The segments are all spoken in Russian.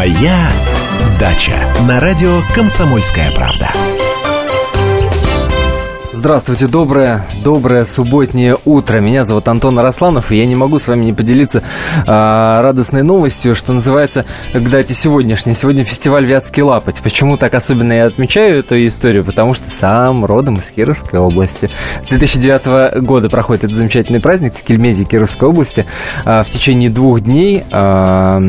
Моя дача на радио Комсомольская правда. Здравствуйте, доброе, доброе субботнее утро. Меня зовут Антон Арасланов, и я не могу с вами не поделиться а, радостной новостью, что называется, кстати, сегодняшний. Сегодня фестиваль Вятский Лапоть. Почему так особенно я отмечаю эту историю? Потому что сам родом из Кировской области. С 2009 года проходит этот замечательный праздник в Кельмезе Кировской области. А, в течение двух дней... А,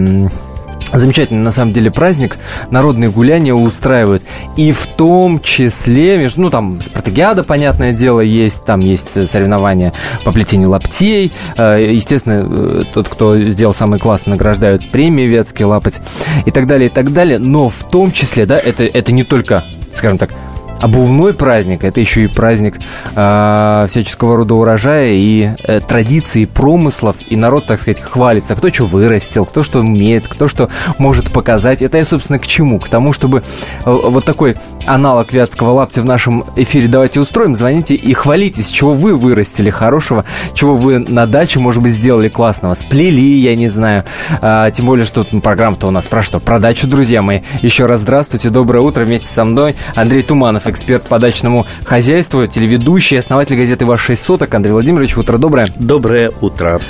Замечательный, на самом деле, праздник. Народные гуляния устраивают. И в том числе, ну, там, спартакиада, понятное дело, есть. Там есть соревнования по плетению лаптей. Э, естественно, э, тот, кто сделал самый класс, награждают премии Ветский лапоть и так далее, и так далее. Но в том числе, да, это, это не только, скажем так, обувной праздник, это еще и праздник э, всяческого рода урожая и э, традиций, промыслов, и народ, так сказать, хвалится, кто что вырастил, кто что умеет, кто что может показать. Это я, собственно, к чему? К тому, чтобы э, вот такой аналог вятского лаптя в нашем эфире давайте устроим, звоните и хвалитесь, чего вы вырастили хорошего, чего вы на даче, может быть, сделали классного, сплели, я не знаю. А, тем более, что ну, программа-то у нас про что? Про дачу, друзья мои. Еще раз здравствуйте, доброе утро вместе со мной Андрей Туманов, эксперт по дачному хозяйству, телеведущий, основатель газеты «Ваш шесть соток». Андрей Владимирович, утро доброе. Доброе утро.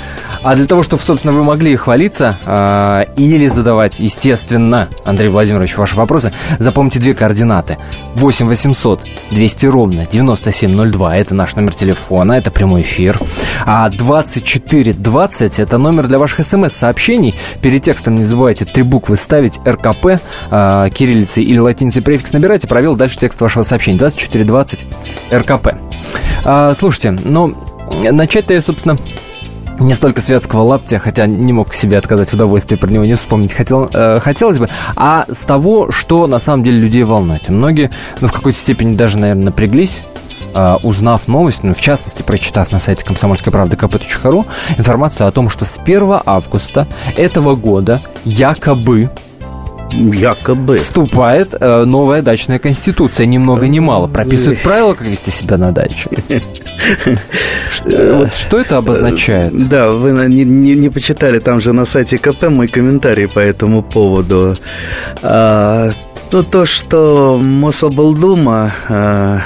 А для того, чтобы, собственно, вы могли хвалиться э, или задавать, естественно, Андрей Владимирович, ваши вопросы, запомните две координаты. 8 800 200 ровно 9702, это наш номер телефона, это прямой эфир. А 2420 это номер для ваших смс-сообщений. Перед текстом не забывайте три буквы ставить, РКП, э, кириллицей или латиницей префикс набирайте, провел дальше текст вашего сообщения. 2420 РКП. А, слушайте, ну, начать-то я, собственно, не столько светского лаптя, хотя не мог себе отказать в удовольствии про него не вспомнить хотел, э, хотелось бы, а с того, что на самом деле людей волнует. Многие, ну, в какой-то степени даже, наверное, напряглись, э, узнав новость, ну, в частности, прочитав на сайте комсомольской правды kp.ru информацию о том, что с 1 августа этого года якобы Якобы. Вступает э, новая дачная конституция, ни много ни мало. Прописывает правила, как вести себя на даче. Вот что это обозначает? Да, вы не, не, не почитали там же на сайте КП мой комментарий по этому поводу. А, ну, то, что Мособлдума а,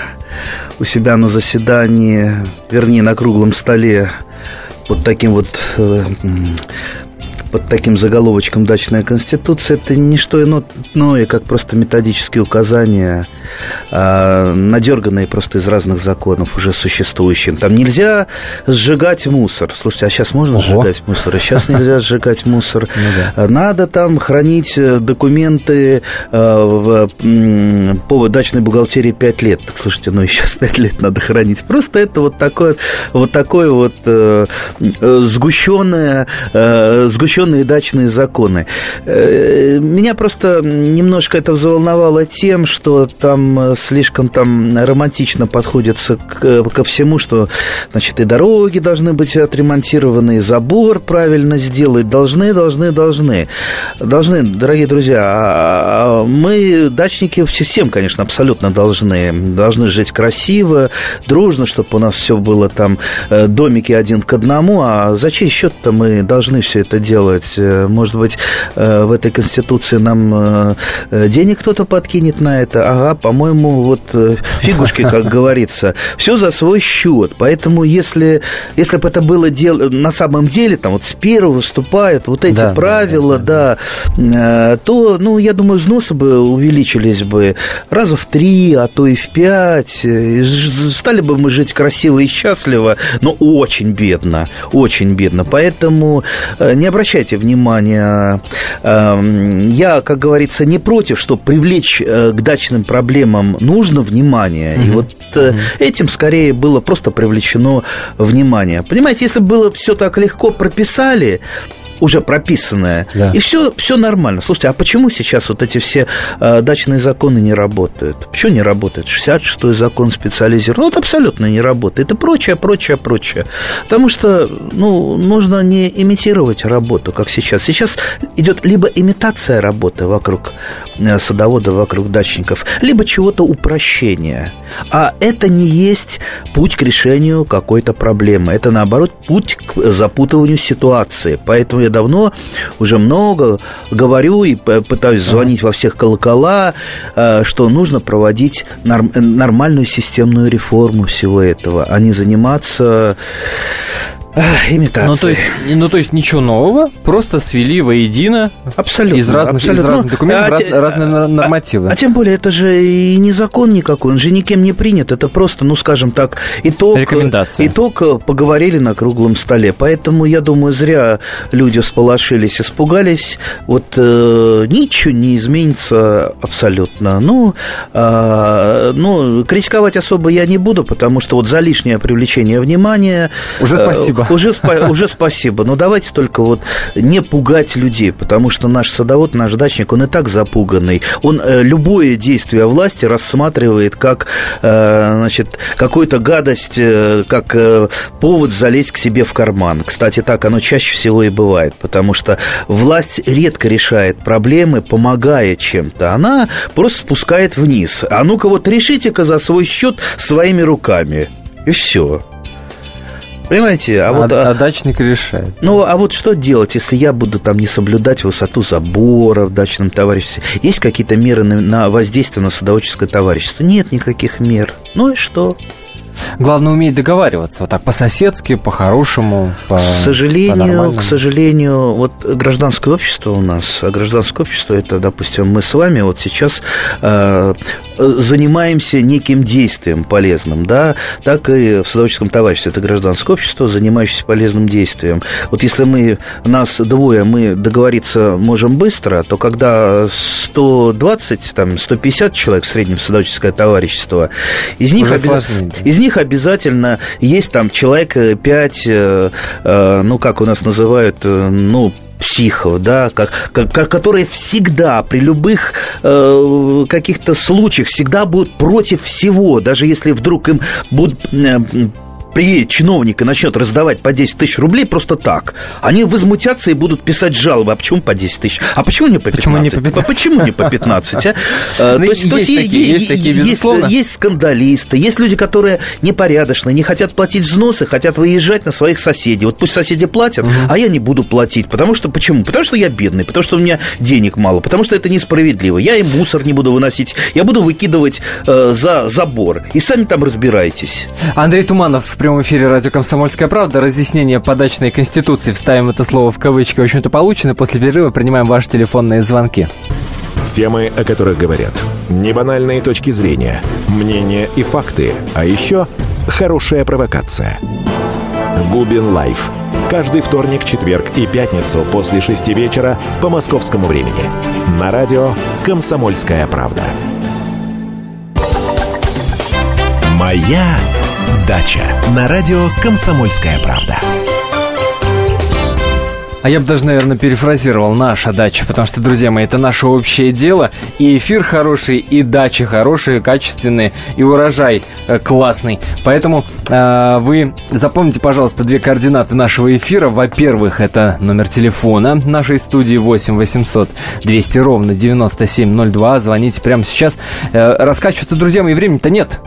у себя на заседании, вернее, на круглом столе вот таким вот э, под таким заголовочком «Дачная конституция» это не что иное, как просто методические указания, а, надерганные просто из разных законов уже существующим. Там нельзя сжигать мусор. Слушайте, а сейчас можно Ого. сжигать мусор? А сейчас нельзя сжигать мусор. Ну Надо там хранить э, документы э, по дачной бухгалтерии 5 лет. Так, слушайте, ну и сейчас 5 лет надо хранить. Просто это вот такое вот, такое вот э, сгущенное, сгущенное определенные дачные законы. Э, меня просто немножко это взволновало тем, что там э, слишком там романтично подходится к, ко всему, что, значит, и дороги должны быть отремонтированы, и забор правильно сделать, должны, должны, должны. Должны, дорогие друзья, а, а мы, дачники, всем, конечно, абсолютно должны. Должны жить красиво, дружно, чтобы у нас все было там э, домики один к одному, а за чей счет-то мы должны все это делать? Делать. Э, может быть, э, в этой Конституции нам э, денег кто-то подкинет на это. Ага, по-моему, вот фигушки, как говорится. Все за свой счет. Поэтому, если, если бы это было дел... на самом деле, там вот с первого выступают вот эти да, правила, да, да, да, то, ну, я думаю, взносы бы увеличились бы раза в три, а то и в пять. Стали бы мы жить красиво и счастливо, но очень бедно, очень бедно. Поэтому не обращайте обращайте внимание, эм, я, как говорится, не против, что привлечь э, к дачным проблемам нужно внимание. Угу. И вот угу. этим скорее было просто привлечено внимание. Понимаете, если было все так легко прописали, уже прописанное, да. и все, все нормально. Слушайте, а почему сейчас вот эти все э, дачные законы не работают? Почему не работает? 66-й закон специализирован. Ну, вот абсолютно не работает. И прочее, прочее, прочее. Потому что, ну, нужно не имитировать работу, как сейчас. Сейчас идет либо имитация работы вокруг э, садовода, вокруг дачников, либо чего-то упрощения. А это не есть путь к решению какой-то проблемы. Это, наоборот, путь к запутыванию ситуации. Поэтому я давно, уже много говорю и пытаюсь звонить во всех колокола, э, что нужно проводить норм, нормальную системную реформу всего этого, а не заниматься имитация. Ну то, есть, ну, то есть ничего нового, просто свели воедино абсолютно, из разных, абсолютно. Из разных документов а, раз, а, разные а, нормативы. А, а тем более, это же и не закон никакой, он же никем не принят, это просто, ну, скажем так, итог, Рекомендация. итог э, поговорили на круглом столе. Поэтому, я думаю, зря люди всполошились, испугались. Вот э, ничего не изменится абсолютно. Ну, э, ну, критиковать особо я не буду, потому что вот за лишнее привлечение внимания... Уже спасибо. Уже, уже спасибо. Но давайте только вот не пугать людей, потому что наш садовод, наш дачник, он и так запуганный. Он э, любое действие власти рассматривает как, э, значит, какую-то гадость, э, как повод залезть к себе в карман. Кстати, так оно чаще всего и бывает, потому что власть редко решает проблемы, помогая чем-то. Она просто спускает вниз. А ну-ка вот решите-ка за свой счет своими руками. И все. Понимаете, а, а вот... А, а дачник решает. Ну, а вот что делать, если я буду там не соблюдать высоту забора в дачном товариществе? Есть какие-то меры на, на воздействие на садоводческое товарищество? Нет никаких мер. Ну и что? Главное уметь договариваться, вот так по-соседски, по-хорошему. По, к сожалению, к сожалению, вот гражданское общество у нас, а гражданское общество это, допустим, мы с вами вот сейчас э, занимаемся неким действием полезным, да, так и в садоводческом товариществе это гражданское общество, занимающееся полезным действием. Вот если мы нас двое, мы договориться можем быстро, то когда 120, там, 150 человек в среднем садоводческое товарищество, из них, обяз... из них обязательно есть там человек 5, э, э, ну, как у нас называют, э, ну, психов, да, как, как, которые всегда при любых э, каких-то случаях всегда будут против всего, даже если вдруг им будут э, приедет чиновник и начнет раздавать по 10 тысяч рублей просто так, они возмутятся и будут писать жалобы. А почему по 10 тысяч? А почему не по 15? Почему не по 15? А почему не по 15? А? Ну, то есть, есть, скандалисты, есть люди, которые непорядочные, не хотят платить взносы, хотят выезжать на своих соседей. Вот пусть соседи платят, а я не буду платить. Потому что почему? Потому что я бедный, потому что у меня денег мало, потому что это несправедливо. Я и мусор не буду выносить, я буду выкидывать э, за забор. И сами там разбирайтесь. Андрей Туманов прямом эфире радио «Комсомольская правда». Разъяснение по дачной конституции, вставим это слово в кавычки, в общем-то, получено. После перерыва принимаем ваши телефонные звонки. Темы, о которых говорят. Небанальные точки зрения, мнения и факты. А еще хорошая провокация. Губин Live. Каждый вторник, четверг и пятницу после шести вечера по московскому времени. На радио «Комсомольская правда». Моя Дача на радио «Комсомольская правда». А я бы даже, наверное, перефразировал «наша дача», потому что, друзья мои, это наше общее дело. И эфир хороший, и дача хорошие, качественные, и урожай э, классный. Поэтому э, вы запомните, пожалуйста, две координаты нашего эфира. Во-первых, это номер телефона нашей студии 8 800 200 ровно 9702. Звоните прямо сейчас. Э, раскачиваться, друзья мои, времени-то нет.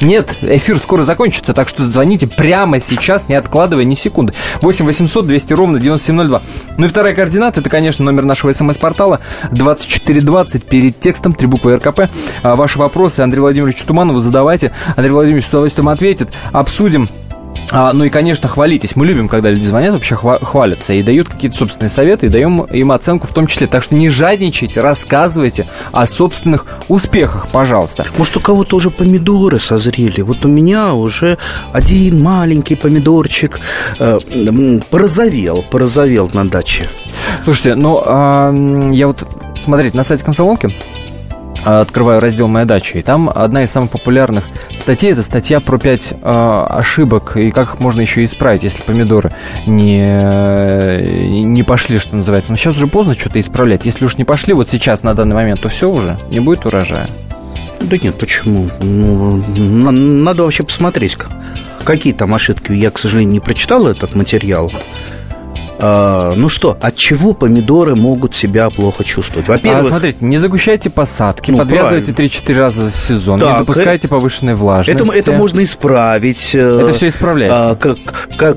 Нет, эфир скоро закончится, так что звоните прямо сейчас, не откладывая ни секунды. 8 800 200 ровно 9702. Ну и вторая координата, это, конечно, номер нашего смс-портала 2420 перед текстом, три буквы РКП. А ваши вопросы Андрей Владимирович Туманову задавайте. Андрей Владимирович с удовольствием ответит. Обсудим а, ну и, конечно, хвалитесь. Мы любим, когда люди звонят, вообще хвалятся и дают какие-то собственные советы, и даем им оценку в том числе. Так что не жадничайте, рассказывайте о собственных успехах, пожалуйста. Может, у кого-то уже помидоры созрели? Вот у меня уже один маленький помидорчик э, порозовел, порозовел на даче. Слушайте, ну, э, я вот, смотрите, на сайте комсомолки открываю раздел «Моя дача», и там одна из самых популярных статей – это статья про пять э, ошибок и как их можно еще исправить, если помидоры не, не пошли, что называется. Но сейчас уже поздно что-то исправлять. Если уж не пошли вот сейчас, на данный момент, то все уже, не будет урожая. Да нет, почему? Ну, надо вообще посмотреть, какие там ошибки. Я, к сожалению, не прочитал этот материал. А, ну что, от чего помидоры могут себя плохо чувствовать? Во-первых... А, смотрите, не загущайте посадки, ну, подвязывайте 3-4 раза за сезон, так, не допускайте повышенной влажности. Это, это можно исправить. Э, это все исправляется. А, как,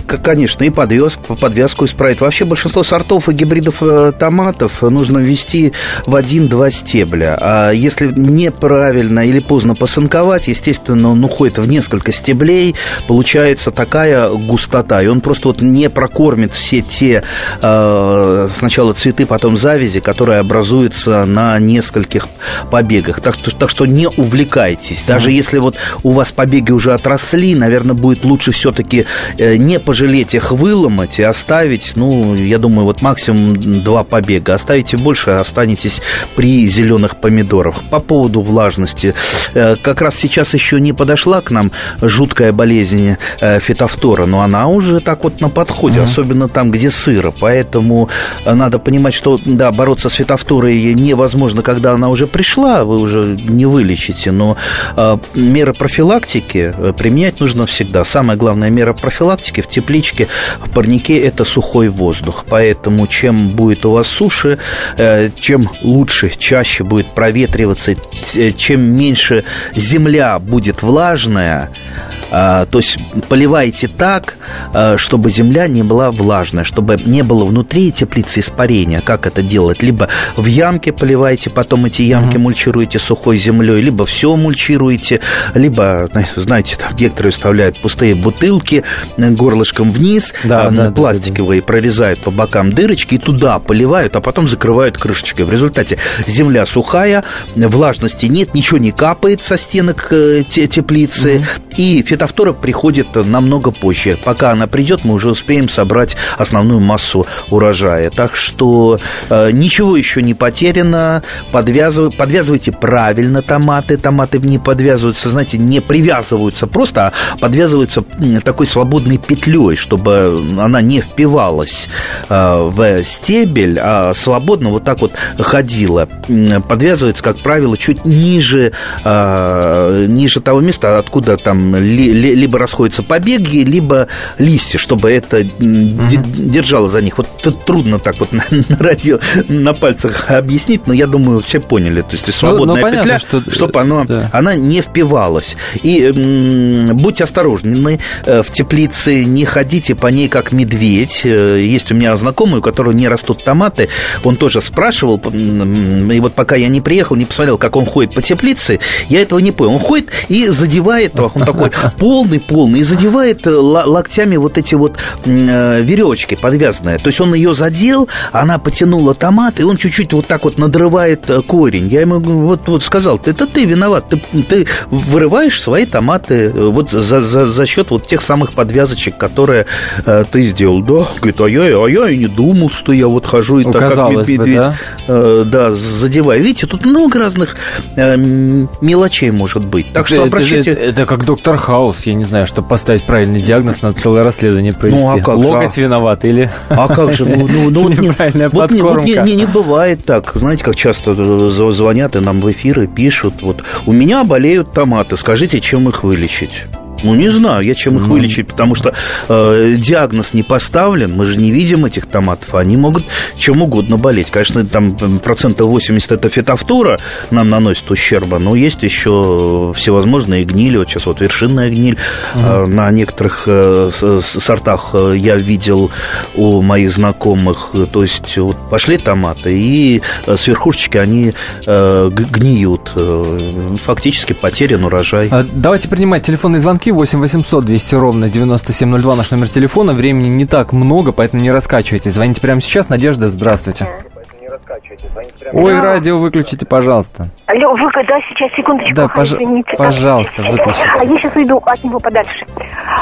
как, конечно, и подвязку, подвязку исправить. Вообще большинство сортов и гибридов э, томатов нужно ввести в один-два стебля. А если неправильно или поздно посынковать, естественно, он уходит в несколько стеблей, получается такая густота, и он просто вот не прокормит все те э, сначала цветы, потом завязи, которые образуются на нескольких побегах. Так что, так что не увлекайтесь. Даже mm-hmm. если вот у вас побеги уже отросли, наверное, будет лучше все-таки э, не пожалеть их выломать и оставить, ну, я думаю, вот максимум два побега. Оставите больше, останетесь при зеленых помидорах. По поводу влажности. Э, как раз сейчас еще не подошла к нам жуткая болезнь э, фитофтора, но она уже так вот на подходе, mm-hmm. особенно там, где сыро. Поэтому надо понимать, что, да, бороться с фитофторой невозможно, когда она уже пришла, вы уже не вылечите, но э, меры профилактики применять нужно всегда. Самая главная мера профилактики в тепличке, в парнике – это сухой воздух. Поэтому чем будет у вас суше, чем лучше, чаще будет проветриваться, чем меньше земля будет влажная, то есть поливайте так, чтобы земля не была влажная, чтобы не было внутри теплицы испарения. Как это делать? Либо в ямке поливайте, потом эти ямки mm-hmm. мульчируете сухой землей, либо все мульчируете, либо, знаете, там некоторые вставляют пустые бутылки горлышком вниз, да, а, да, пластиковые, да, да, да. прорезают по бокам дырочки и туда поливают, а потом закрывают крышечкой. В результате земля сухая, влажности нет, ничего не капает со стенок э, теплицы, mm-hmm. и фитофтора приходит намного позже. Пока она придет, мы уже успеем собрать основную массу урожая. Так что э, ничего еще не потеряно. Подвязыв... Подвязывайте правильно томаты. Томаты не подвязываются, знаете, не привязываются просто, а подвязываются такой свободной петлей, чтобы она не впивалась э, в стебель, а свободно вот так вот ходила. Подвязывается, как правило, чуть ниже, э, ниже того места, откуда там ли, либо расходятся побеги, либо листья, чтобы это mm-hmm. Держало за них. Вот тут трудно так вот на, на радио на пальцах объяснить, но я думаю, все поняли. То есть свободная ну, ну, понятно, петля, что... чтобы оно, да. она не впивалась. И м, будьте осторожны э, в теплице, не ходите по ней как медведь. Э, есть у меня знакомый, у которого не растут томаты, он тоже спрашивал, и вот пока я не приехал, не посмотрел, как он ходит по теплице, я этого не понял. Он ходит и задевает, он такой полный-полный, и задевает э, локтями вот эти вот веревочки подвязанные. То есть он ее задел, она потянула томат, и он чуть-чуть вот так вот надрывает э, корень. Я ему вот, вот сказал, это ты виноват, ты, ты вырываешь свои томаты вот за, за, за счет вот тех самых подвязочек, которые э, ты сделал. Да, говорит, а я, а я и не думал, что я вот хожу и так как медведь, бы, да? Э, да, задеваю. Видите, тут много разных э, мелочей может быть. Так это, что обращайте... Это, это, это как доктор Хаус, я не знаю, чтобы поставить правильный диагноз, надо целое расследование провести. Ну, а как Локоть же? виноват или... А как же? Ну, ну, ну, Неправильная вот, подкормка. Вот не, не, не бывает так. Знаете, как часто звонят и нам в эфиры пишут. Вот, у меня болеют томаты, скажите, чем их вылечить? Ну, не знаю, я чем их ну... вылечить, потому что э, диагноз не поставлен, мы же не видим этих томатов, они могут чем угодно болеть. Конечно, там процентов 80 это фитофтора нам наносит ущерба, но есть еще всевозможные гнили, вот сейчас вот вершинная гниль, угу. э, на некоторых э, сортах э, я видел у моих знакомых, то есть вот пошли томаты, и э, с верхушечки они э, гниют, э, фактически потерян урожай. А, давайте принимать телефонные звонки звонки 8 800 200 ровно 9702 наш номер телефона. Времени не так много, поэтому не раскачивайтесь. Звоните прямо сейчас. Надежда, здравствуйте. Ой, да. радио выключите, пожалуйста. Алло, вы да, сейчас, секундочку. Да, пож... извините. Пожалуйста, выключите. А я сейчас уйду от него подальше.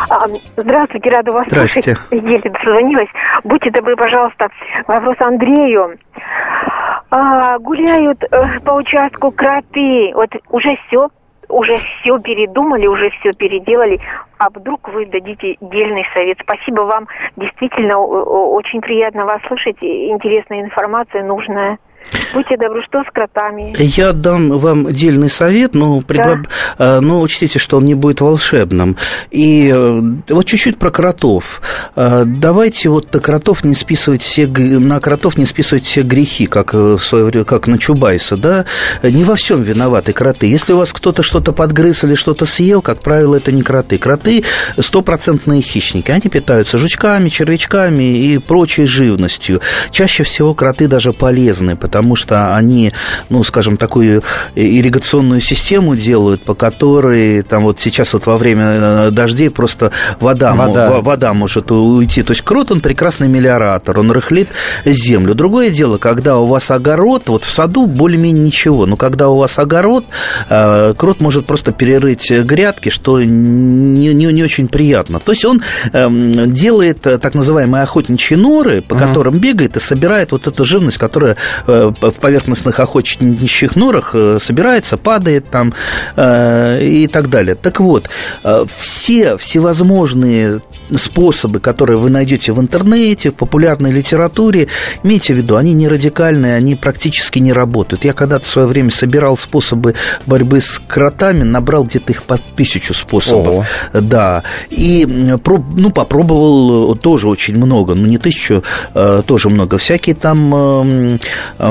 А, здравствуйте, рада вас Здрасте. слушать. Еле дозвонилась. Будьте добры, пожалуйста, вопрос Андрею. А, гуляют э, по участку кроты. Вот уже все уже все передумали, уже все переделали, а вдруг вы дадите дельный совет. Спасибо вам, действительно очень приятно вас слышать, интересная информация, нужная. Будьте добры, что с кротами? Я дам вам отдельный совет, но, предво... да. но учтите, что он не будет волшебным. И вот чуть-чуть про кротов. Давайте вот на кротов не списывать все, на кротов не списывать все грехи, как, в свое время, как на Чубайса, да? Не во всем виноваты кроты. Если у вас кто-то что-то подгрыз или что-то съел, как правило, это не кроты. Кроты – стопроцентные хищники. Они питаются жучками, червячками и прочей живностью. Чаще всего кроты даже полезны, потому что они, ну, скажем, такую ирригационную систему делают, по которой там вот сейчас вот во время э, дождей просто вода, вода. вода может уйти. То есть крот, он прекрасный мелиоратор, он рыхлит землю. Другое дело, когда у вас огород, вот в саду более-менее ничего, но когда у вас огород, э, крот может просто перерыть грядки, что не, не, не очень приятно. То есть он эм, делает э, так называемые охотничьи норы, по которым бегает и собирает вот эту живность, которая в поверхностных охотничьих норах э, собирается, падает там и так далее. Так вот, все всевозможные способы, которые вы найдете в интернете, в популярной литературе, имейте в виду, они не радикальные, они практически не работают. Я когда-то в свое время собирал способы борьбы с кротами, набрал где-то их по тысячу способов. Ого. Да. И ну, попробовал тоже очень много, ну не тысячу, тоже много. Всякие там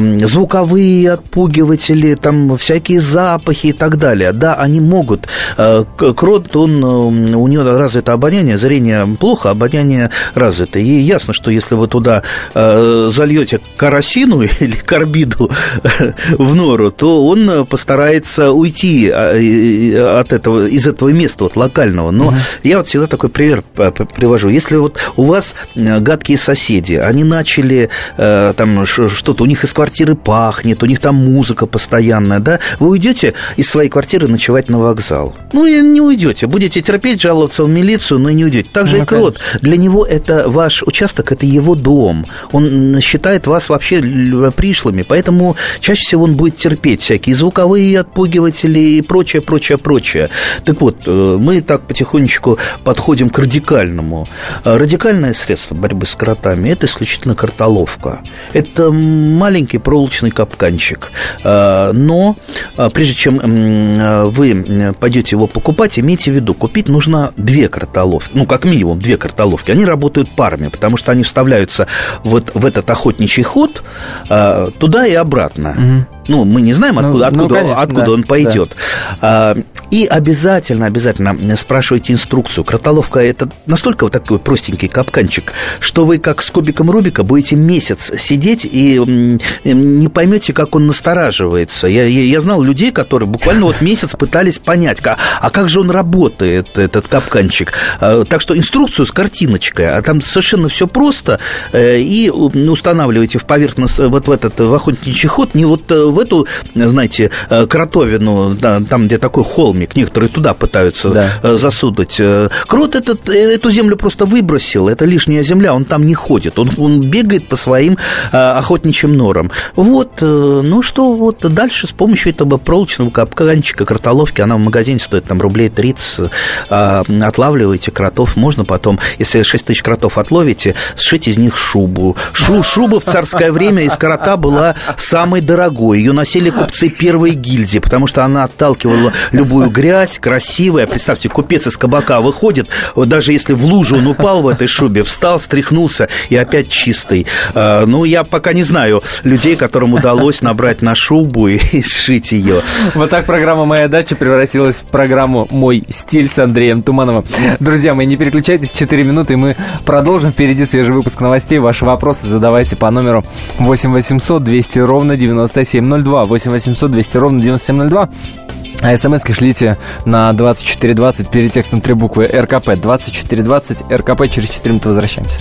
звуковые отпугиватели, там всякие запахи и так далее. Да, они могут. А, крот, он, у него развито обоняние, зрение плохо, обоняние развито. И ясно, что если вы туда а, зальете карасину или карбиду в нору, то он постарается уйти от этого, из этого места вот, локального. Но угу. я вот всегда такой пример привожу. Если вот у вас гадкие соседи, они начали там что-то, у них из квартиры пахнет, у них там музыка постоянная, да, вы уйдете из своей квартиры ночевать на вокзал. Ну, и не уйдете. Будете терпеть, жаловаться в милицию, но не уйдете. Так же ну, и крот. Для него это ваш участок, это его дом. Он считает вас вообще пришлыми, поэтому чаще всего он будет терпеть всякие звуковые отпугиватели и прочее, прочее, прочее. Так вот, э, мы так потихонечку подходим к радикальному. А радикальное средство борьбы с кротами – это исключительно картоловка. Это маленький проволочный капканчик. А, но а, прежде чем вы пойдете его покупать, имейте в виду, купить нужно две картоловки. Ну, как минимум, две картоловки. Они работают парами, потому что они вставляются вот в этот охотничий ход туда и обратно. Ну, мы не знаем, ну, откуда, ну, откуда, ну, конечно, откуда да, он пойдет. Да. И обязательно, обязательно спрашивайте инструкцию. Кротоловка – это настолько вот такой простенький капканчик, что вы как с кубиком Рубика будете месяц сидеть и не поймете, как он настораживается. Я, я, я знал людей, которые буквально вот месяц пытались понять, а, а как же он работает, этот капканчик. А, так что инструкцию с картиночкой, а там совершенно все просто, э, и устанавливаете в поверхность, вот в этот в охотничий ход не вот э, в эту, знаете, э, кротовину, там, где такой холмик, некоторые туда пытаются да. Э, засудить. Э, крот этот, эту землю просто выбросил, это лишняя земля, он там не ходит, он, он бегает по своим охотничьим норам. Вот, ну что, вот дальше с помощью этого проволочного капканчика, кротоловки, она в магазине стоит там рублей 30, отлавливаете кротов, можно потом, если 6 тысяч кротов отловите, сшить из них шубу. Шу, шуба в царское время из крота была самой дорогой, ее носили купцы первой гильдии, потому что она отталкивала любую грязь, красивая. Представьте, купец из кабака выходит, даже если в лужу он упал в этой шубе, встал, стряхнулся и опять чистый. А, ну, я пока не знаю людей, которым удалось набрать на шубу и, и сшить ее. Вот так программа «Моя дача» превратилась в программу «Мой стиль» с Андреем Тумановым. Друзья мои, не переключайтесь, 4 минуты, и мы продолжим. Впереди свежий выпуск новостей. Ваши вопросы задавайте по номеру 8 800 200 ровно 97 9702, 8 800 200 ровно 9702. А смс шлите на 2420 перед текстом три буквы РКП. 2420 РКП. Через 4 минуты возвращаемся.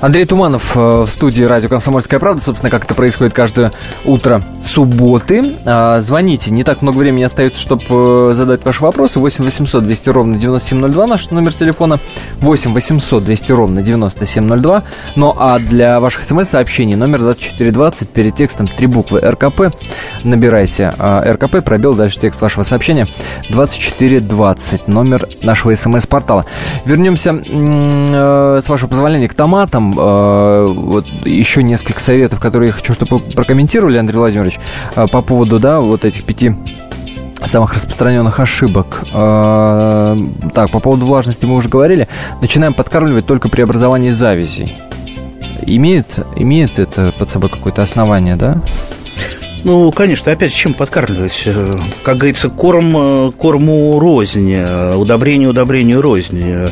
Андрей Туманов э, в студии радио «Комсомольская правда». Собственно, как это происходит каждое утро субботы. А, звоните. Не так много времени остается, чтобы э, задать ваши вопросы. 8 800 200 ровно 9702 наш номер телефона. 8 800 200 ровно 9702. Ну а для ваших смс-сообщений номер 2420 перед текстом три буквы РКП. Набирайте а, РКП, пробел, дальше текст вашего сообщения. 2420 номер нашего смс-портала. Вернемся, э, с вашего позволения, к томатам э, вот еще несколько советов, которые я хочу, чтобы вы прокомментировали, Андрей Владимирович, э, по поводу, да, вот этих пяти самых распространенных ошибок. Э, так, по поводу влажности мы уже говорили. Начинаем подкармливать только при образовании завязей. Имеет, имеет это под собой какое-то основание, да? Ну, конечно, опять чем подкармливать? Э, как говорится, корм э, корму рознь, э, удобрение удобрению рознь.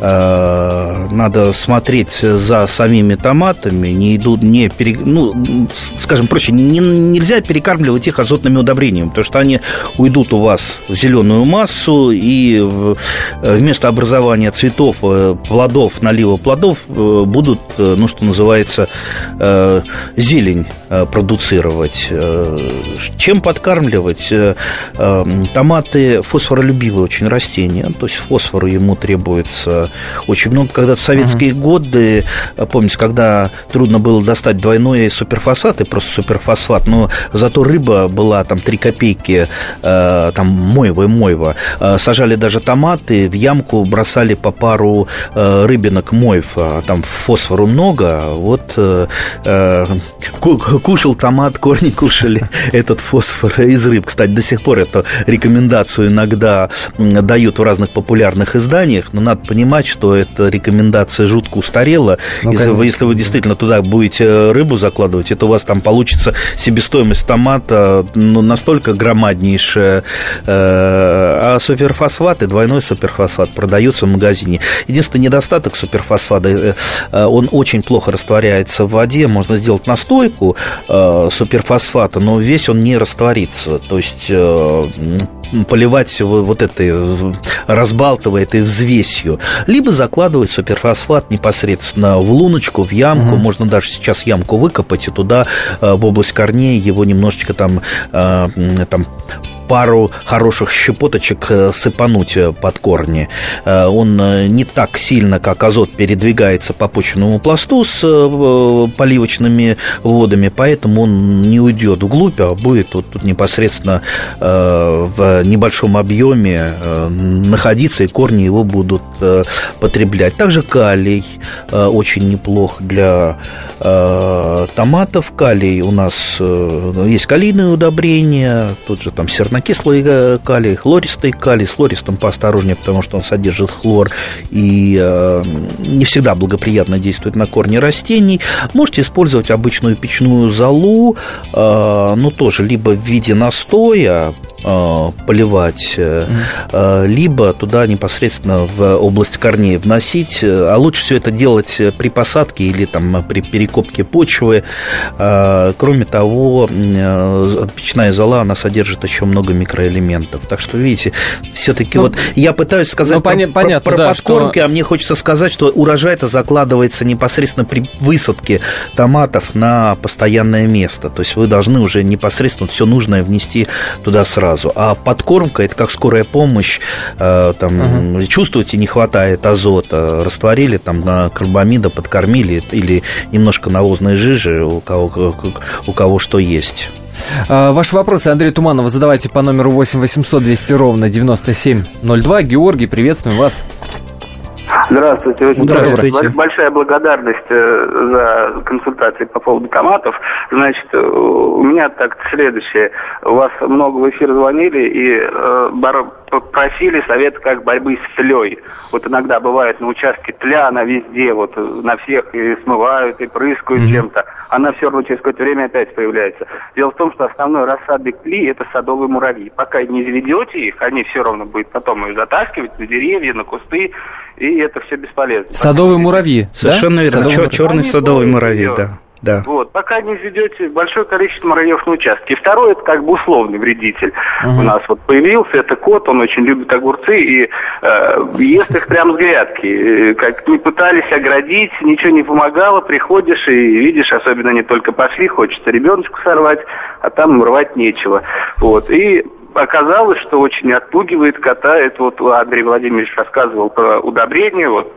Надо смотреть за самими томатами, не идут, не пере, ну, скажем проще, не, нельзя перекармливать их азотными удобрениями, потому что они уйдут у вас в зеленую массу, и вместо образования цветов, плодов, налива плодов будут, ну, что называется, зелень продуцировать чем подкармливать? Э, эм, томаты фосфоролюбивые очень растения, то есть фосфору ему требуется очень много. Когда в советские uh-huh. годы, э, помните, когда трудно было достать двойной суперфосфат и просто суперфосфат, но зато рыба была там 3 копейки, э, там мойва и мойва, сажали даже томаты, в ямку бросали по пару рыбинок мойв, там фосфору много, вот кушал томат, корни кушали этот фосфор из рыб. Кстати, до сих пор эту рекомендацию иногда дают в разных популярных изданиях, но надо понимать, что эта рекомендация жутко устарела. Ну, если, вы, если вы действительно туда будете рыбу закладывать, это у вас там получится себестоимость томата ну, настолько громаднейшая. Э, а суперфосфаты, двойной суперфосфат продается в магазине. Единственный недостаток суперфосфата, э, э, он очень плохо растворяется в воде. Можно сделать настойку суперфосфата, но весь он не растворится. То есть э, поливать вот этой, разбалтывая этой взвесью, либо закладывать суперфосфат непосредственно в луночку, в ямку, угу. можно даже сейчас ямку выкопать и туда э, в область корней его немножечко там, э, там пару хороших щепоточек э, сыпануть э, под корни. Э, он не так сильно, как азот, передвигается по почвенному пласту с поливочными водами, поэтому он не уйдет вглубь, а будет вот тут непосредственно в небольшом объеме находиться, и корни его будут потреблять. Также калий очень неплох для томатов. Калий у нас есть калийные удобрения, тут же там серно сернокислый э, калий, хлористый калий. С хлористым поосторожнее, потому что он содержит хлор и э, не всегда благоприятно действует на корни растений. Можете использовать обычную печную золу, э, но тоже либо в виде настоя, поливать, mm-hmm. либо туда непосредственно в область корней вносить. А лучше все это делать при посадке или там при перекопке почвы. Кроме того, печная зола, она содержит еще много микроэлементов. Так что, видите, все-таки ну, вот я пытаюсь сказать ну, про, понятно, про, про да, подкормки, что... а мне хочется сказать, что урожай-то закладывается непосредственно при высадке томатов на постоянное место. То есть вы должны уже непосредственно все нужное внести туда сразу сразу. А подкормка это как скорая помощь. Э, там, угу. Чувствуете, не хватает азота, растворили там на карбамида, подкормили или немножко навозной жижи, у кого, у кого что есть. А, ваши вопросы Андрей Туманова задавайте по номеру 8 800 200 ровно 9702. Георгий, приветствуем вас. Здравствуйте. Очень Здравствуйте. Большая благодарность э, за консультации по поводу томатов. Значит, э, у меня так следующее. У вас много в эфир звонили и э, просили совет как борьбы с тлей. Вот иногда бывает на участке тля, она везде, вот на всех и смывают, и прыскают mm-hmm. чем-то. Она все равно через какое-то время опять появляется. Дело в том, что основной рассадник тли – это садовые муравьи. Пока не заведете их, они все равно будут потом их затаскивать на деревья, на кусты, и это все бесполезно. Садовые муравьи, Совершенно да? верно. Садовый Чер- черный садовый муравей, да. Да. Вот, пока не введете большое количество муравьев на участке. Второй, это как бы условный вредитель. Uh-huh. У нас вот появился, это кот, он очень любит огурцы и э, ест их прямо с грядки. Как не пытались оградить, ничего не помогало, приходишь и видишь, особенно они только пошли, хочется ребеночку сорвать, а там рвать нечего. Вот, и оказалось, что очень отпугивает кота. Это вот Андрей Владимирович рассказывал про удобрение. Вот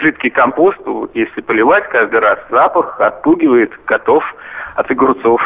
жидкий компост, если поливать каждый раз, запах отпугивает котов от огурцов.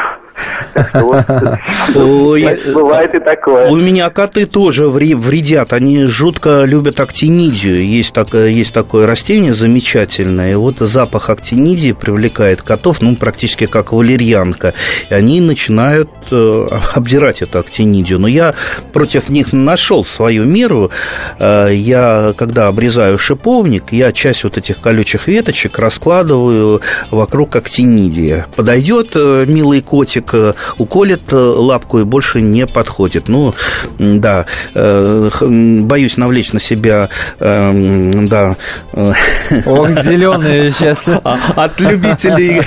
Бывает и такое. У меня коты тоже вредят. Они жутко любят актинидию. Есть, такое, растение замечательное. И вот запах актинидии привлекает котов, ну, практически как валерьянка. И они начинают э, обдирать эту актинидию. Но я против них нашел свою меру. Э, я, когда обрезаю шиповник, я часть вот этих колючих веточек раскладываю вокруг актинидии. Подойдет э, милый котик, уколет лапку и больше не подходит. Ну, да, боюсь навлечь на себя, да. Ох, зеленые сейчас. А, от любителей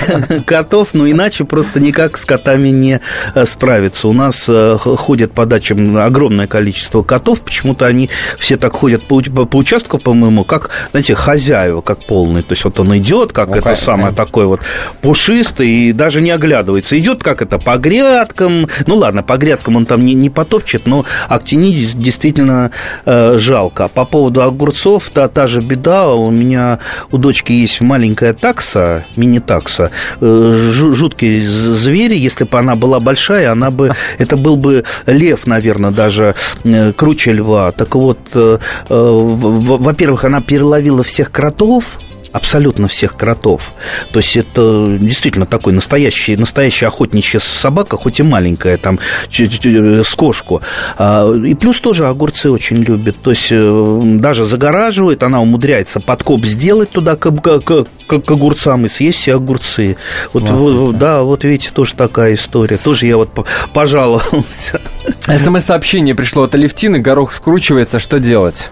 котов, но иначе просто никак с котами не справиться. У нас ходят по дачам огромное количество котов, почему-то они все так ходят по, по участку, по-моему, как, знаете, хозяева, как полный. То есть вот он идет, как ну, это конечно. самое такое вот пушистый, и даже не оглядывается. Идет как это по грядкам. Ну ладно, по грядкам он там не, не потопчет, но актинидис действительно э, жалко. По поводу огурцов, та, та же беда. У меня у дочки есть маленькая такса, мини-такса, э, жуткий зверь. Если бы она была большая, она бы, это был бы лев, наверное, даже э, круче льва. Так вот, э, во-первых, она переловила всех кротов, абсолютно всех кротов. То есть это действительно такой настоящий, настоящая охотничья собака, хоть и маленькая, там, с кошку. А, и плюс тоже огурцы очень любит. То есть э, даже загораживает, она умудряется подкоп сделать туда к, к, к, к огурцам и съесть все огурцы. Вот, вот, да, вот видите, тоже такая история. Тоже я вот пожаловался. СМС-сообщение пришло от Алевтины, горох скручивается, что делать?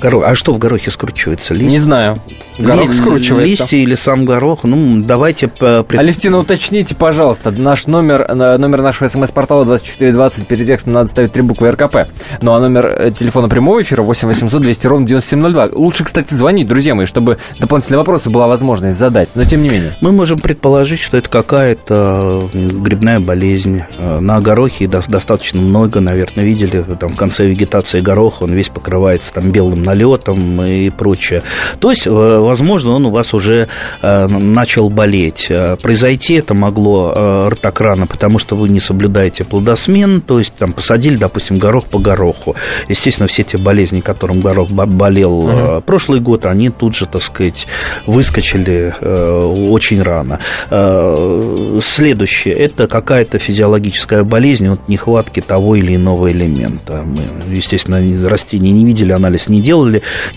Горох. А что в горохе скручивается? Лист? Не знаю. Горох Ли, скручивается. Листья или сам горох? Ну, давайте... Пред... Алевтина, уточните, пожалуйста, наш номер, номер нашего смс-портала 2420, перед текстом надо ставить три буквы РКП. Ну, а номер э, телефона прямого эфира 8 800 200 ровно 9702. Лучше, кстати, звонить, друзья мои, чтобы дополнительные вопросы была возможность задать, но тем не менее. Мы можем предположить, что это какая-то грибная болезнь. Э, на горохе достаточно много, наверное, видели, там в конце вегетации гороха, он весь покрывается там белым налетом и прочее. То есть, э, возможно, он у вас уже э, начал болеть. Э, произойти это могло ртокрана, потому что вы не соблюдаете плодосмен, то есть там посадили, допустим, горох по гороху. Естественно, все те болезни, которым горох болел угу. прошлый год, они тут же, так сказать, выскочили очень рано. Следующее – это какая-то физиологическая болезнь от нехватки того или иного элемента. Мы, естественно, растения не видели, анализ не делали,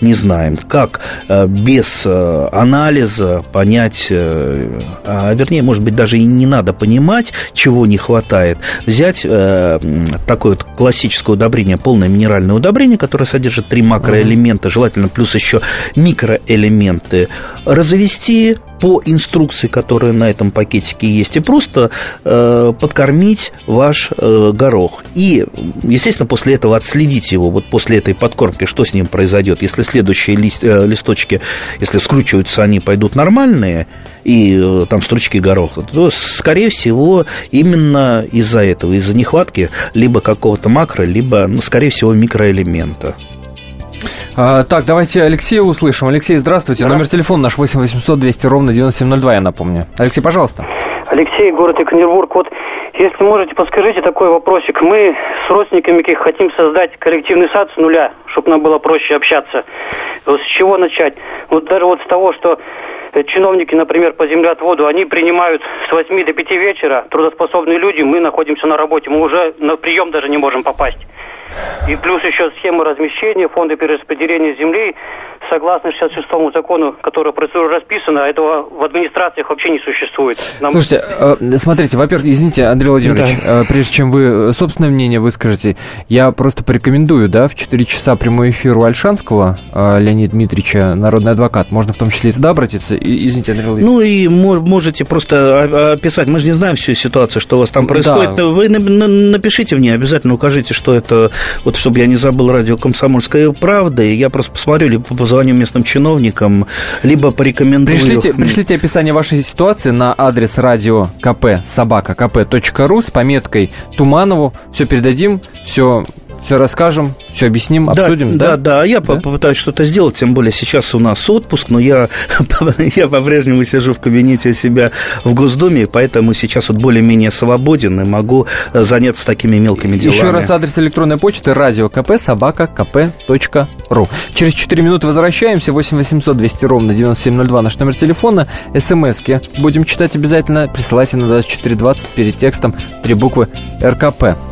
не знаем. Как. Без Э, анализа понять, э, а вернее, может быть, даже и не надо понимать, чего не хватает, взять э, такое вот классическое удобрение, полное минеральное удобрение, которое содержит три макроэлемента, желательно плюс еще микроэлементы, развести по инструкции, которая на этом пакетике есть, и просто э, подкормить ваш э, горох. И, естественно, после этого отследить его, вот после этой подкормки, что с ним произойдет. Если следующие лист, э, листочки, если скручиваются, они пойдут нормальные, и э, там стручки гороха, то, скорее всего, именно из-за этого, из-за нехватки либо какого-то макро, либо, ну, скорее всего, микроэлемента. А, так, давайте Алексея услышим. Алексей, здравствуйте. Номер телефона наш 8 800 200 ровно 9702, я напомню. Алексей, пожалуйста. Алексей, город Екатеринбург. Вот, если можете, подскажите такой вопросик. Мы с родственниками хотим создать коллективный сад с нуля, чтобы нам было проще общаться. Вот с чего начать? Вот даже вот с того, что чиновники, например, по землеотводу, они принимают с 8 до 5 вечера трудоспособные люди, мы находимся на работе, мы уже на прием даже не можем попасть. И плюс еще схема размещения, фонда перераспределения земли согласно 66-му закону, который процедура расписана, этого в администрациях вообще не существует. Нам... Слушайте, э, смотрите, во-первых, извините, Андрей Владимирович, да. Э, прежде чем вы собственное мнение выскажете, я просто порекомендую, да, в 4 часа прямой эфир у Альшанского э, Леонида Дмитриевича, народный адвокат. Можно в том числе и туда обратиться. И, извините, Андрей Владимирович. Ну и можете просто описать, мы же не знаем всю ситуацию, что у вас там происходит. Да. Вы напишите мне, обязательно укажите, что это, вот чтобы я не забыл радио «Комсомольская правда», и я просто посмотрю, либо позвоню местным чиновникам, либо порекомендую... Пришлите, пришлите описание вашей ситуации на адрес радио КП собака kp.ру с пометкой Туманову. Все передадим, все все расскажем, все объясним, обсудим, да? Да, да, я да? попытаюсь что-то сделать, тем более сейчас у нас отпуск, но я, я по-прежнему сижу в кабинете у себя в Госдуме, поэтому сейчас вот более-менее свободен и могу заняться такими мелкими делами. Еще раз адрес электронной почты радио КП собака kp.ру. Через 4 минуты возвращаемся, 8 800 200 ровно 9702 наш номер телефона, смски будем читать обязательно, присылайте на 2420 перед текстом три буквы РКП.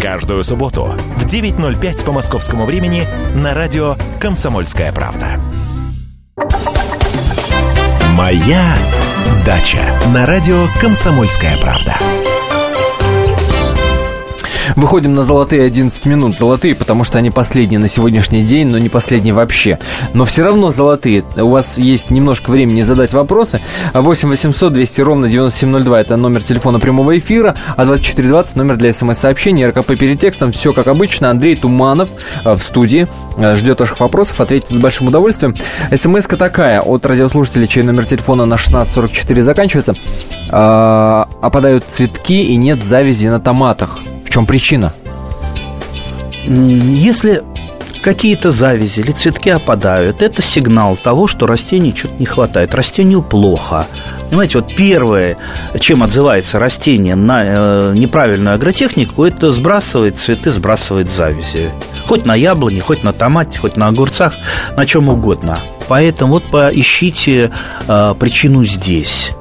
Каждую субботу в 9.05 по московскому времени на радио «Комсомольская правда». «Моя дача» на радио «Комсомольская правда». Выходим на золотые 11 минут. Золотые, потому что они последние на сегодняшний день, но не последние вообще. Но все равно золотые. У вас есть немножко времени задать вопросы. 8 800 200 ровно 9702 это номер телефона прямого эфира, а 2420 номер для смс-сообщений, РКП перед текстом. Все как обычно. Андрей Туманов э, в студии э, ждет ваших вопросов, ответит с большим удовольствием. СМС-ка такая от радиослушателей, чей номер телефона на 1644 заканчивается. А, опадают цветки и нет завязи на томатах. Чем причина? Если какие-то завязи или цветки опадают, это сигнал того, что растению что-то не хватает, растению плохо. Понимаете, вот первое, чем отзывается растение на э, неправильную агротехнику, это сбрасывает цветы, сбрасывает завязи. Хоть на яблоне, хоть на томате, хоть на огурцах, на чем угодно. Поэтому вот поищите э, причину здесь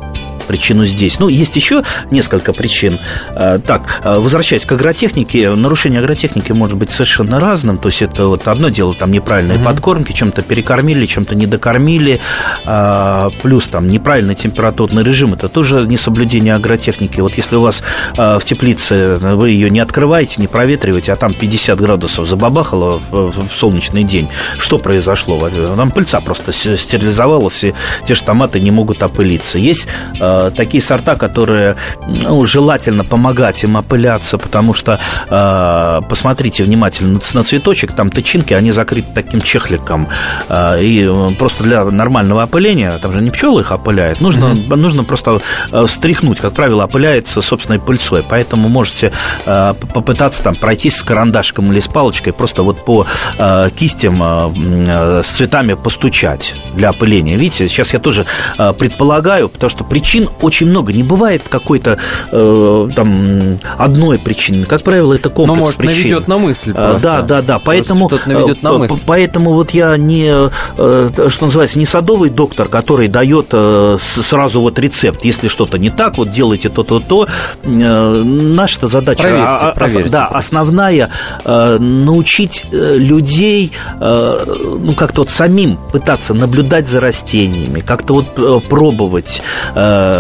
причину здесь. Ну, есть еще несколько причин. Э, так, э, возвращаясь к агротехнике, нарушение агротехники может быть совершенно разным. То есть это вот одно дело, там неправильные угу. подкормки, чем-то перекормили, чем-то недокормили, э, плюс там неправильный температурный режим, это тоже несоблюдение агротехники. Вот если у вас в теплице вы ее не открываете, не проветриваете, а там 50 градусов забабахало в солнечный день, что произошло? Там пыльца просто стерилизовалась, и те же томаты не могут опылиться. Есть такие сорта, которые ну, желательно помогать им опыляться, потому что э, посмотрите внимательно на цветочек, там тычинки, они закрыты таким чехликом. Э, и просто для нормального опыления, там же не пчелы их опыляют, нужно, mm-hmm. нужно просто стряхнуть. Как правило, опыляется собственной пыльцой. Поэтому можете попытаться там пройтись с карандашком или с палочкой, просто вот по кистям с цветами постучать для опыления. Видите, сейчас я тоже предполагаю, потому что причин очень много. Не бывает какой-то э, там одной причины. Как правило, это комплекс Но, может, причин. наведет на мысль а, просто. Да, да, да. Поэтому, наведет на мысль. поэтому вот я не, э, что называется, не садовый доктор, который дает э, сразу вот рецепт. Если что-то не так, вот делайте то-то, то. Наша задача, проверьте, а, проверьте. да, основная научить людей, ну как-то вот самим пытаться наблюдать за растениями, как-то вот пробовать Э,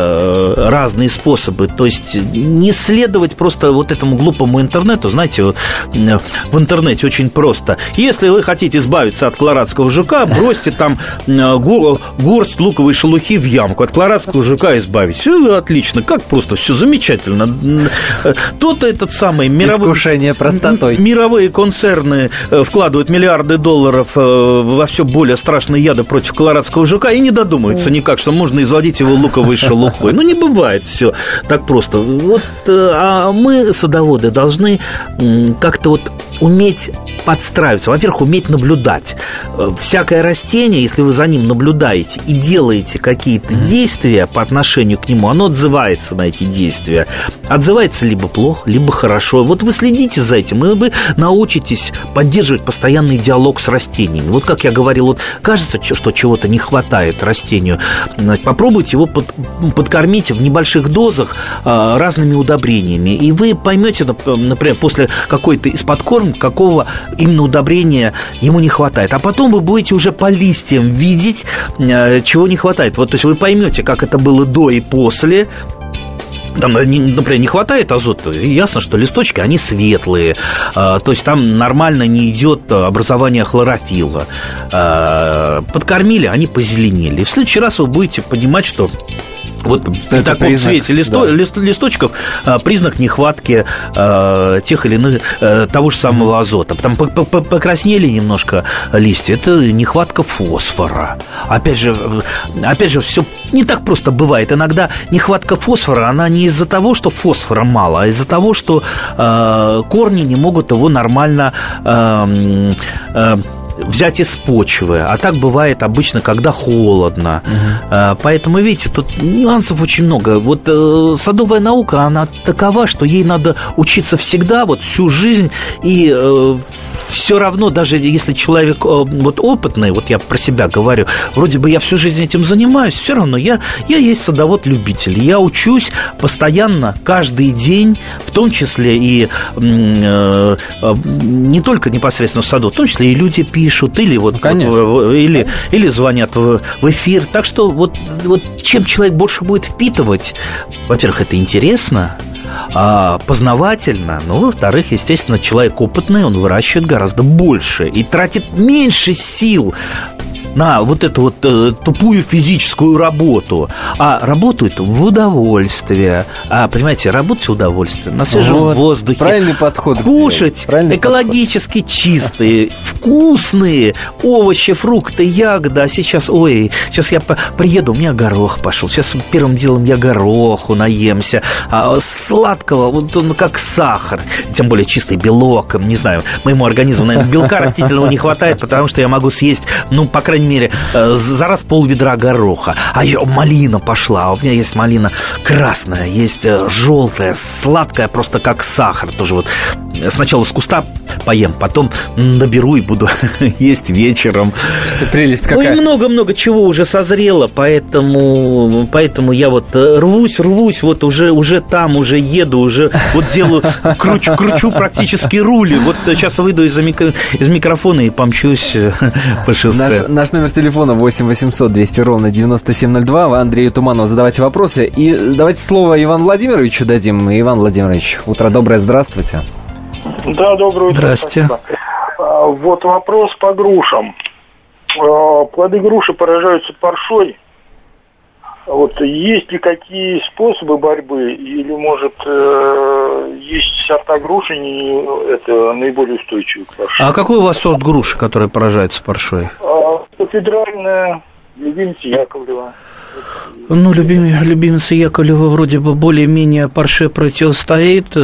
разные способы. То есть не следовать просто вот этому глупому интернету. Знаете, в интернете очень просто. Если вы хотите избавиться от колорадского жука, бросьте там э, горсть луковой шелухи в ямку. От колорадского жука избавить. Все отлично. Как просто все замечательно. То-то этот самый мировой... Искушение простотой. Мировые концерны э, вкладывают миллиарды долларов во все более страшные яды против колорадского жука и не додумаются никак, что можно изводить его луковой шелухой шелухой. Ну, не бывает все так просто. Вот, э, а мы, садоводы, должны как-то вот уметь подстраиваться. Во-первых, уметь наблюдать. Э, всякое растение, если вы за ним наблюдаете и делаете какие-то mm-hmm. действия по отношению к нему, оно отзывается на эти действия. Отзывается либо плохо, либо хорошо. Вот вы следите за этим, и вы научитесь поддерживать постоянный диалог с растениями. Вот как я говорил, вот кажется, что чего-то не хватает растению. Попробуйте его под, подкормить в небольших дозах а, разными удобрениями. И вы поймете, например, после какой-то из подкорм, какого именно удобрения ему не хватает. А потом вы будете уже по листьям видеть, а, чего не хватает. Вот, то есть вы поймете, как это было до и после, там, например, не хватает азота, и ясно, что листочки, они светлые, а, то есть там нормально не идет образование хлорофилла. Подкормили, они позеленели. И в следующий раз вы будете понимать, что вот при таком признак, цвете листо, да. лист, листочков а, признак нехватки а, тех или иных а, того же самого азота. Там покраснели немножко листья. Это нехватка фосфора. Опять же, опять же, все не так просто бывает. Иногда нехватка фосфора, она не из-за того, что фосфора мало, а из-за того, что э, корни не могут его нормально э, э, взять из почвы. А так бывает обычно, когда холодно. Угу. Поэтому, видите, тут нюансов очень много. Вот э, садовая наука, она такова, что ей надо учиться всегда, вот всю жизнь, и э, все равно, даже если человек э, вот опытный, вот я про себя говорю, вроде бы я всю жизнь этим занимаюсь, все равно я, я есть садовод-любитель. Я учусь постоянно, каждый день, в том числе и э, э, не только непосредственно в саду, в том числе и люди пишут, или вот, ну, вот или, или звонят в, в эфир. Так что вот, вот чем человек больше будет впитывать, во-первых, это интересно, а, познавательно. Ну, во-вторых, естественно, человек опытный, он выращивает гораздо больше и тратит меньше сил на вот эту вот э, тупую физическую работу, а работают в удовольствие. А, понимаете, работать в удовольствие, на свежем вот, воздухе. Правильный подход. Кушать правильный экологически подход. чистые, вкусные овощи, фрукты, ягоды. А сейчас, ой, сейчас я приеду, у меня горох пошел. Сейчас первым делом я гороху наемся. А, сладкого, вот он как сахар. Тем более чистый белок. Не знаю, моему организму, наверное, белка растительного не хватает, потому что я могу съесть, ну, по крайней мере, э, за раз пол ведра гороха. А ее малина пошла. А у меня есть малина красная, есть э, желтая, сладкая, просто как сахар. Тоже вот сначала с куста поем, потом наберу и буду есть вечером. Что прелесть какая. Ну и много-много чего уже созрело, поэтому, поэтому я вот э, рвусь, рвусь, вот уже, уже там, уже еду, уже вот делаю, кручу, кручу практически рули. Вот сейчас выйду из, микро, из микрофона и помчусь по шоссе. Наш, наш номер телефона 8 800 200 ровно 9702. Вы Андрею Туманову задавайте вопросы. И давайте слово Ивану Владимировичу дадим. Иван Владимирович, утро доброе, здравствуйте. Да, доброе утро. Здравствуйте. А, вот вопрос по грушам. А, плоды груши поражаются паршой. Вот есть ли какие способы борьбы, или может э, есть сорта груши не, это наиболее устойчивые к парше? А какой у вас сорт груши, который поражается паршой? Федеральная любимица Яковлева. Ну, любим, любимица Яковлева вроде бы более-менее парше противостоит.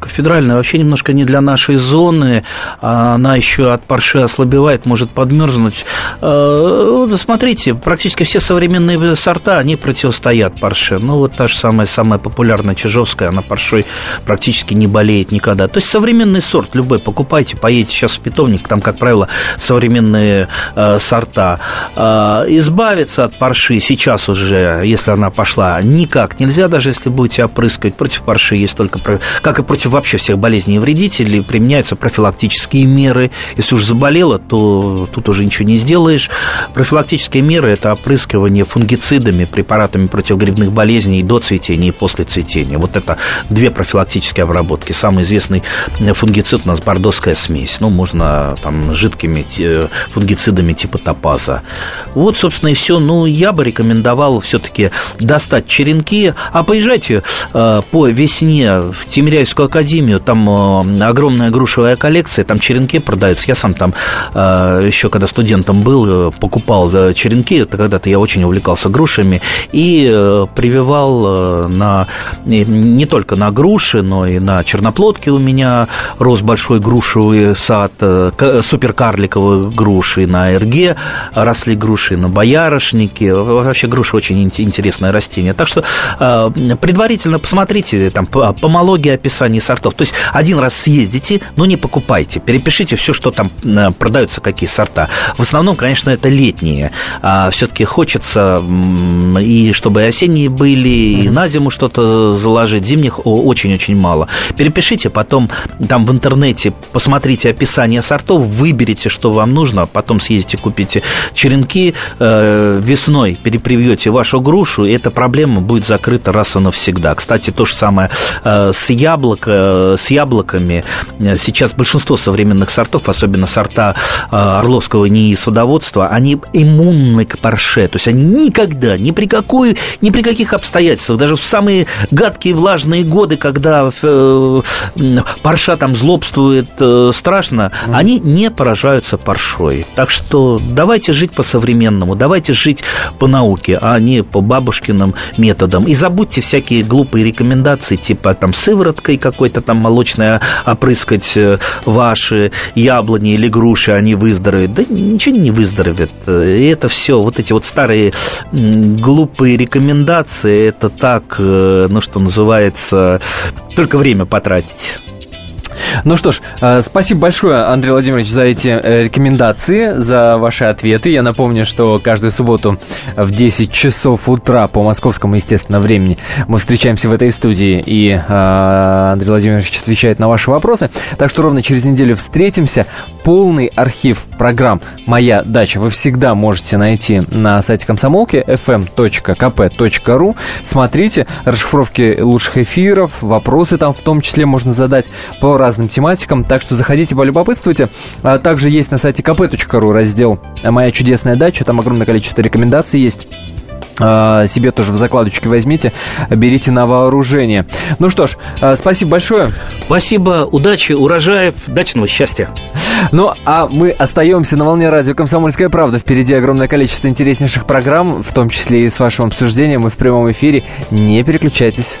Кафедральная вообще немножко не для нашей зоны, а она еще от парши ослабевает, может подмерзнуть. Э, смотрите, практически все современные сорта, они противостоят парше. Ну, вот та же самая, самая популярная чижовская, она паршой практически не болеет никогда. То есть современный сорт любой покупайте, поедете сейчас в питомник, там, как правило, современные э, сорта. Избавиться от парши сейчас уже, если она пошла, никак нельзя, даже если будете опрыскивать. Против парши есть только, как и против вообще всех болезней и вредителей применяются профилактические меры. Если уж заболело, то тут уже ничего не сделаешь. Профилактические меры – это опрыскивание фунгицидами, препаратами против грибных болезней до цветения и после цветения. Вот это две профилактические обработки. Самый известный фунгицид у нас бордоская смесь. Ну, можно там жидкими фунгицидами типа топаза. Вот, собственно, и все. Ну, я бы рекомендовал все-таки достать черенки, а поезжайте э, по весне в Тимиряйскую академию академию, там э, огромная грушевая коллекция, там черенки продаются. Я сам там э, еще когда студентом был, покупал черенки, когда-то я очень увлекался грушами, и прививал на, не только на груши, но и на черноплодке у меня рос большой грушевый сад, суперкарликовые груши, на эрге росли груши, на боярышнике. Вообще груша очень интересное растение. Так что предварительно посмотрите там помология описаний сортов. То есть один раз съездите, но не покупайте. Перепишите все, что там э, продаются, какие сорта. В основном, конечно, это летние. А все-таки хочется и чтобы и осенние были, и на зиму что-то заложить. Зимних очень-очень мало. Перепишите, потом там в интернете посмотрите описание сортов, выберите, что вам нужно, потом съездите, купите черенки, э, весной перепривьете вашу грушу, и эта проблема будет закрыта раз и навсегда. Кстати, то же самое э, с, яблоко, с яблоками. Сейчас большинство современных сортов, особенно сорта э, Орловского НИИ садоводства, они иммунны к парше. То есть они никогда, ни при, какой, ни при каких обстоятельствах, даже в самые гадкие влажные годы, когда э, парша там злобствует страшно, mm. они не поражаются паршой. Так что давайте жить по-современному, давайте жить по науке, а не по бабушкиным методам. И забудьте всякие глупые рекомендации, типа там сывороткой какой-то там молочной опрыскать э, ваши яблони или груши, они выздоровеют. Да ничего не выздоровеет. И это все, вот эти вот старые глупые рекомендации, это так, э, ну что называется, только время потратить. Ну что ж, э, спасибо большое, Андрей Владимирович, за эти э, рекомендации, за ваши ответы. Я напомню, что каждую субботу в 10 часов утра по московскому, естественно, времени мы встречаемся в этой студии, и э, Андрей Владимирович отвечает на ваши вопросы. Так что ровно через неделю встретимся. Полный архив программ «Моя дача» вы всегда можете найти на сайте комсомолки fm.kp.ru. Смотрите, расшифровки лучших эфиров, вопросы там в том числе можно задать по разным тематикам, так что заходите, полюбопытствуйте. А также есть на сайте kp.ru раздел «Моя чудесная дача», там огромное количество рекомендаций есть а, себе тоже в закладочке возьмите, берите на вооружение. Ну что ж, а, спасибо большое. Спасибо, удачи, урожаев, дачного счастья. Ну, а мы остаемся на волне радио «Комсомольская правда». Впереди огромное количество интереснейших программ, в том числе и с вашим обсуждением и в прямом эфире. Не переключайтесь.